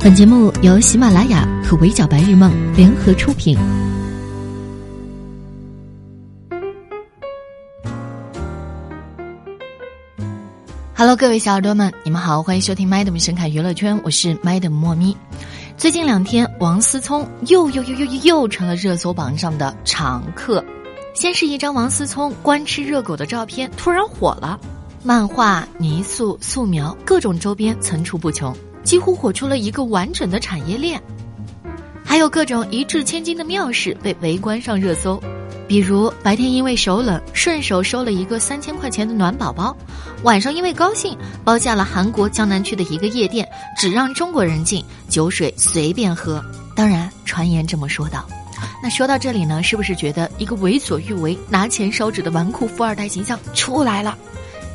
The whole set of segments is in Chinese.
本节目由喜马拉雅和围剿白日梦联合出品。Hello，各位小耳朵们，你们好，欢迎收听 Madam 神侃娱乐圈，我是 Madam 莫咪。最近两天，王思聪又又又又又成了热搜榜上的常客。先是一张王思聪官吃热狗的照片突然火了，漫画、泥塑、素描各种周边层出不穷。几乎火出了一个完整的产业链，还有各种一掷千金的妙事被围观上热搜，比如白天因为手冷顺手收了一个三千块钱的暖宝宝，晚上因为高兴包下了韩国江南区的一个夜店，只让中国人进，酒水随便喝。当然，传言这么说道。那说到这里呢，是不是觉得一个为所欲为、拿钱烧纸的纨绔富二代形象出来了？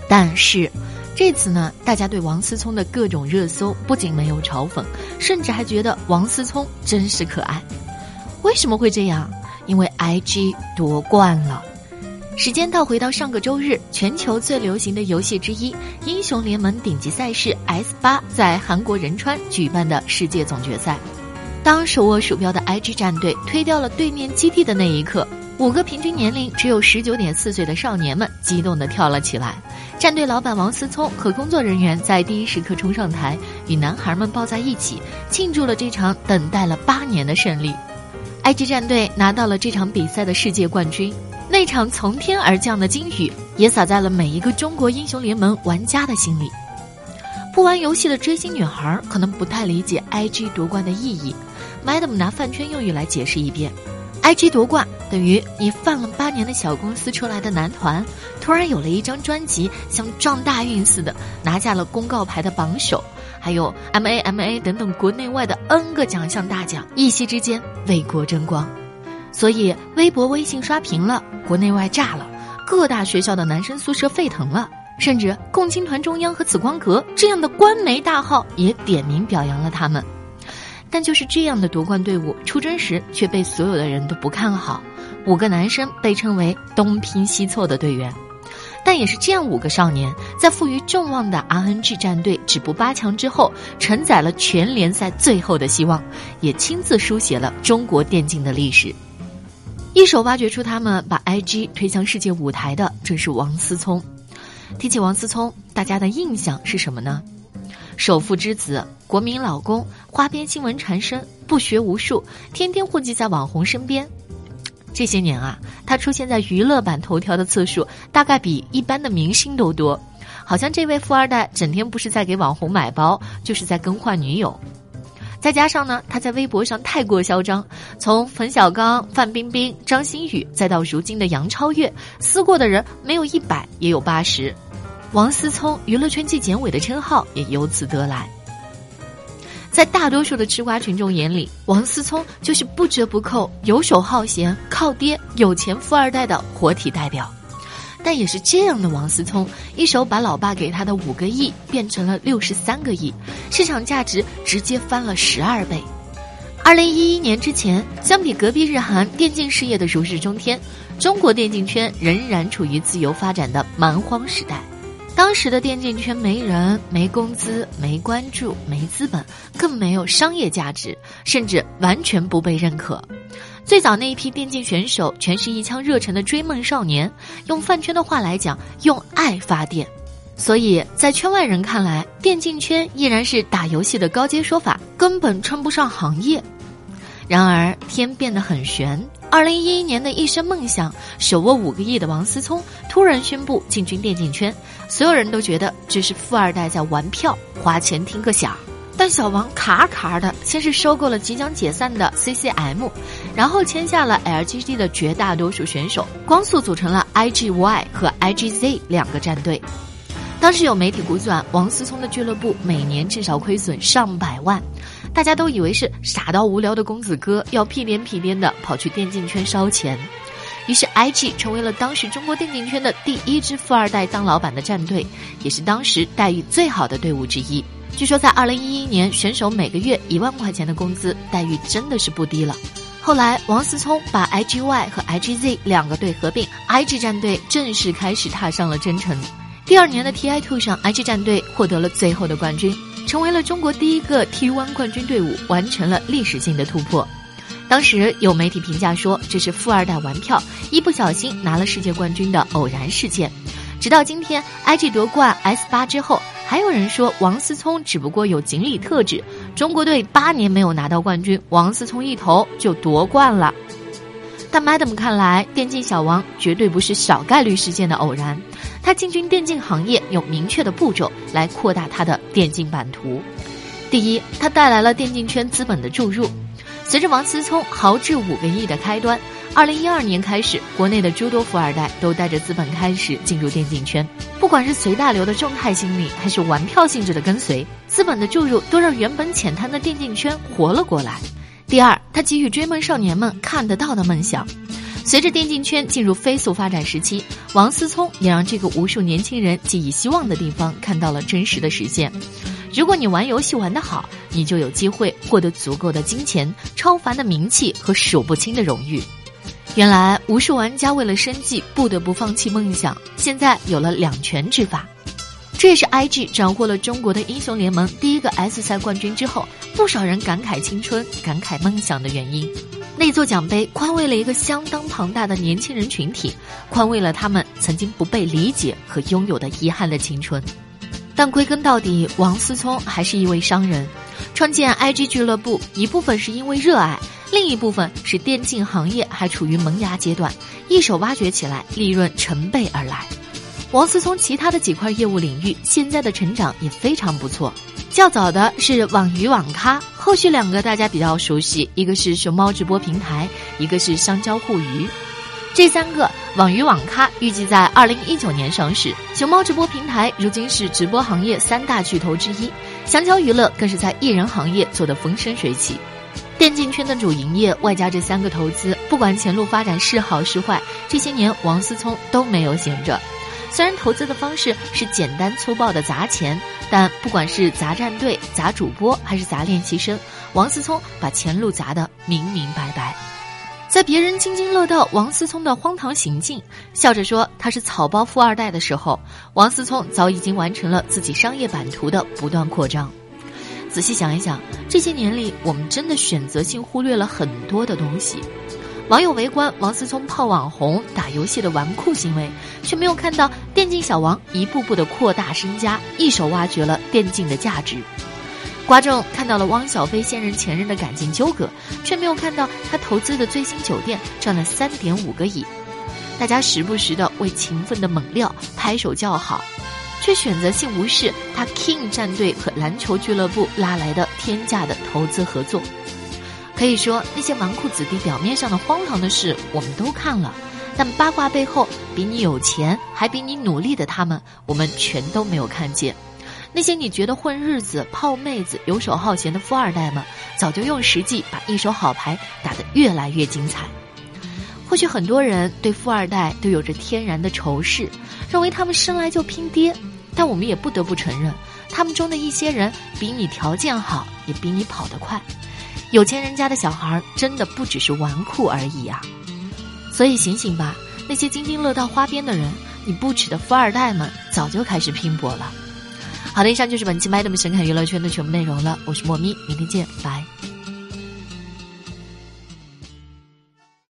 但是。这次呢，大家对王思聪的各种热搜不仅没有嘲讽，甚至还觉得王思聪真是可爱。为什么会这样？因为 IG 夺冠了。时间倒回到上个周日，全球最流行的游戏之一——英雄联盟顶级赛事 S 八在韩国仁川举办的世界总决赛。当手握鼠标的 IG 战队推掉了对面基地的那一刻，五个平均年龄只有十九点四岁的少年们激动地跳了起来。战队老板王思聪和工作人员在第一时刻冲上台，与男孩们抱在一起，庆祝了这场等待了八年的胜利。IG 战队拿到了这场比赛的世界冠军，那场从天而降的金雨也洒在了每一个中国英雄联盟玩家的心里。不玩游戏的追星女孩可能不太理解 IG 夺冠的意义，Madam 拿饭圈用语来解释一遍。IG 夺冠等于你放了八年的小公司出来的男团，突然有了一张专辑，像撞大运似的拿下了公告牌的榜首，还有 MA MA 等等国内外的 N 个奖项大奖，一夕之间为国争光。所以微博、微信刷屏了，国内外炸了，各大学校的男生宿舍沸腾了，甚至共青团中央和紫光阁这样的官媒大号也点名表扬了他们。但就是这样的夺冠队伍出征时，却被所有的人都不看好。五个男生被称为东拼西凑的队员，但也是这样五个少年，在赋予众望的 RNG 战队止步八强之后，承载了全联赛最后的希望，也亲自书写了中国电竞的历史。一手挖掘出他们，把 IG 推向世界舞台的，正是王思聪。提起王思聪，大家的印象是什么呢？首富之子，国民老公，花边新闻缠身，不学无术，天天混迹在网红身边。这些年啊，他出现在娱乐版头条的次数大概比一般的明星都多。好像这位富二代整天不是在给网红买包，就是在更换女友。再加上呢，他在微博上太过嚣张，从冯小刚、范冰冰、张馨予，再到如今的杨超越，撕过的人没有一百也有八十。王思聪娱乐圈纪检委的称号也由此得来。在大多数的吃瓜群众眼里，王思聪就是不折不扣、游手好闲、靠爹、有钱富二代的活体代表。但也是这样的王思聪，一手把老爸给他的五个亿变成了六十三个亿，市场价值直接翻了十二倍。二零一一年之前，相比隔壁日韩电竞事业的如日中天，中国电竞圈仍然处于自由发展的蛮荒时代。当时的电竞圈没人、没工资、没关注、没资本，更没有商业价值，甚至完全不被认可。最早那一批电竞选手，全是一腔热忱的追梦少年，用饭圈的话来讲，用爱发电。所以在圈外人看来，电竞圈依然是打游戏的高阶说法，根本称不上行业。然而天变得很玄。二零一一年的一生梦想，手握五个亿的王思聪突然宣布进军电竞圈，所有人都觉得这是富二代在玩票，花钱听个响。但小王卡卡的，先是收购了即将解散的 CCM，然后签下了 LGD 的绝大多数选手，光速组成了 IGY 和 IGZ 两个战队。当时有媒体估算，王思聪的俱乐部每年至少亏损上百万。大家都以为是傻到无聊的公子哥要屁颠屁颠的跑去电竞圈烧钱，于是 IG 成为了当时中国电竞圈的第一支富二代当老板的战队，也是当时待遇最好的队伍之一。据说在2011年，选手每个月一万块钱的工资，待遇真的是不低了。后来，王思聪把 IGY 和 IGZ 两个队合并，IG 战队正式开始踏上了征程。第二年的 TI Two 上，IG 战队获得了最后的冠军，成为了中国第一个 T1 冠军队伍，完成了历史性的突破。当时有媒体评价说，这是富二代玩票，一不小心拿了世界冠军的偶然事件。直到今天，IG 夺冠 S 八之后，还有人说王思聪只不过有锦鲤特质。中国队八年没有拿到冠军，王思聪一头就夺冠了。但 Madam 看来，电竞小王绝对不是小概率事件的偶然。他进军电竞行业有明确的步骤来扩大他的电竞版图。第一，他带来了电竞圈资本的注入。随着王思聪豪掷五个亿的开端，二零一二年开始，国内的诸多富二代都带着资本开始进入电竞圈。不管是随大流的众泰心理，还是玩票性质的跟随，资本的注入都让原本浅滩的电竞圈活了过来。第二，他给予追梦少年们看得到的梦想。随着电竞圈进入飞速发展时期，王思聪也让这个无数年轻人寄予希望的地方看到了真实的实现。如果你玩游戏玩得好，你就有机会获得足够的金钱、超凡的名气和数不清的荣誉。原来，无数玩家为了生计不得不放弃梦想。现在有了两全之法，这也是 IG 斩获了中国的英雄联盟第一个 S 赛冠军之后，不少人感慨青春、感慨梦想的原因。那座奖杯宽慰了一个相当庞大的年轻人群体，宽慰了他们曾经不被理解和拥有的遗憾的青春。但归根到底，王思聪还是一位商人。创建 IG 俱乐部，一部分是因为热爱，另一部分是电竞行业还处于萌芽阶段，一手挖掘起来，利润成倍而来。王思聪其他的几块业务领域，现在的成长也非常不错。较早的是网鱼网咖，后续两个大家比较熟悉，一个是熊猫直播平台，一个是香蕉互娱。这三个网鱼网咖预计在二零一九年上市。熊猫直播平台如今是直播行业三大巨头之一，香蕉娱乐更是在艺人行业做得风生水起。电竞圈的主营业外加这三个投资，不管前路发展是好是坏，这些年王思聪都没有闲着。虽然投资的方式是简单粗暴的砸钱，但不管是砸战队、砸主播还是砸练习生，王思聪把前路砸得明明白白。在别人津津乐道王思聪的荒唐行径，笑着说他是草包富二代的时候，王思聪早已经完成了自己商业版图的不断扩张。仔细想一想，这些年里，我们真的选择性忽略了很多的东西。网友围观王思聪泡网红、打游戏的纨绔行为，却没有看到电竞小王一步步的扩大身家，一手挖掘了电竞的价值。观众看到了汪小菲现任前任的感情纠葛，却没有看到他投资的最新酒店赚了三点五个亿。大家时不时的为勤奋的猛料拍手叫好，却选择性无视他 King 战队和篮球俱乐部拉来的天价的投资合作。可以说，那些纨绔子弟表面上的荒唐的事我们都看了，但八卦背后比你有钱还比你努力的他们，我们全都没有看见。那些你觉得混日子、泡妹子、游手好闲的富二代们，早就用实际把一手好牌打得越来越精彩。或许很多人对富二代都有着天然的仇视，认为他们生来就拼爹。但我们也不得不承认，他们中的一些人比你条件好，也比你跑得快。有钱人家的小孩真的不只是纨绔而已啊！所以醒醒吧，那些津津乐道花边的人，你不娶的富二代们，早就开始拼搏了。好的，以上就是本期麦德姆神侃娱乐圈的全部内容了。我是莫咪，明天见，拜。